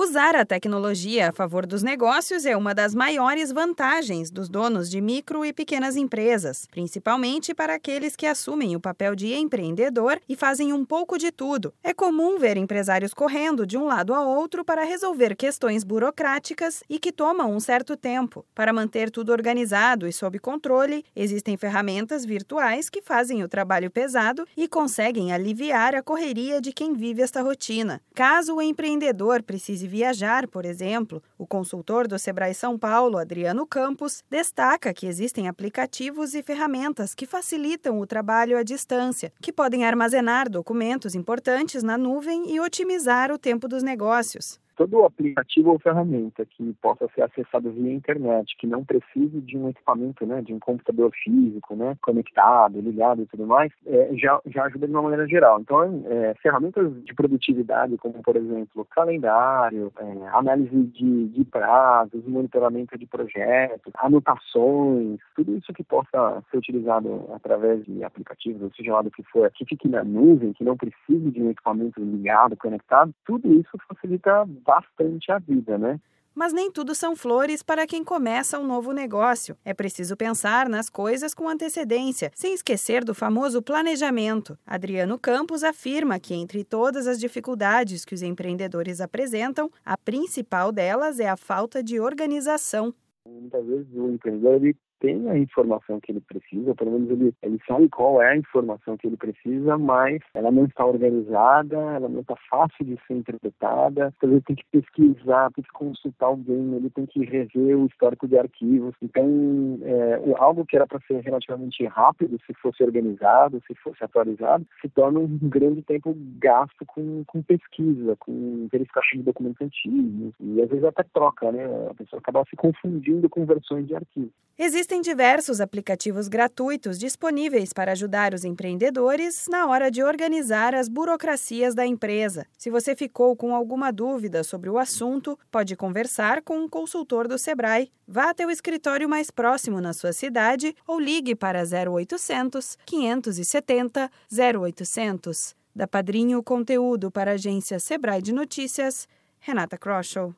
Usar a tecnologia a favor dos negócios é uma das maiores vantagens dos donos de micro e pequenas empresas, principalmente para aqueles que assumem o papel de empreendedor e fazem um pouco de tudo. É comum ver empresários correndo de um lado a outro para resolver questões burocráticas e que tomam um certo tempo. Para manter tudo organizado e sob controle, existem ferramentas virtuais que fazem o trabalho pesado e conseguem aliviar a correria de quem vive esta rotina. Caso o empreendedor precise viajar, por exemplo, o consultor do Sebrae São Paulo, Adriano Campos, destaca que existem aplicativos e ferramentas que facilitam o trabalho à distância, que podem armazenar documentos importantes na nuvem e otimizar o tempo dos negócios todo aplicativo ou ferramenta que possa ser acessado via internet, que não precise de um equipamento, né, de um computador físico, né, conectado, ligado e tudo mais, é, já, já ajuda de uma maneira geral. Então, é, ferramentas de produtividade, como por exemplo calendário, é, análise de, de prazos, monitoramento de projetos, anotações, tudo isso que possa ser utilizado através de aplicativos, seja lá do que for, que fique na nuvem, que não precise de um equipamento ligado, conectado, tudo isso facilita bastante a vida, né? Mas nem tudo são flores para quem começa um novo negócio. É preciso pensar nas coisas com antecedência, sem esquecer do famoso planejamento. Adriano Campos afirma que, entre todas as dificuldades que os empreendedores apresentam, a principal delas é a falta de organização. Muitas vezes o empreendedor ele tem a informação que ele precisa, pelo menos ele, ele sabe qual é a informação que ele precisa, mas ela não está organizada, ela não está fácil de ser interpretada, então ele tem que pesquisar, tem que consultar alguém, ele tem que rever o histórico de arquivos. Então, é, algo que era para ser relativamente rápido, se fosse organizado, se fosse atualizado, se torna um grande tempo gasto com, com pesquisa, com verificação de documentos antigos, e às vezes até troca, né? A pessoa acaba se confundindo com versões de arquivos. Existe Existem diversos aplicativos gratuitos disponíveis para ajudar os empreendedores na hora de organizar as burocracias da empresa. Se você ficou com alguma dúvida sobre o assunto, pode conversar com um consultor do Sebrae. Vá até o escritório mais próximo na sua cidade ou ligue para 0800 570 0800. Da Padrinho Conteúdo para a agência Sebrae de Notícias, Renata Kroschel.